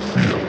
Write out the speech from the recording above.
fear.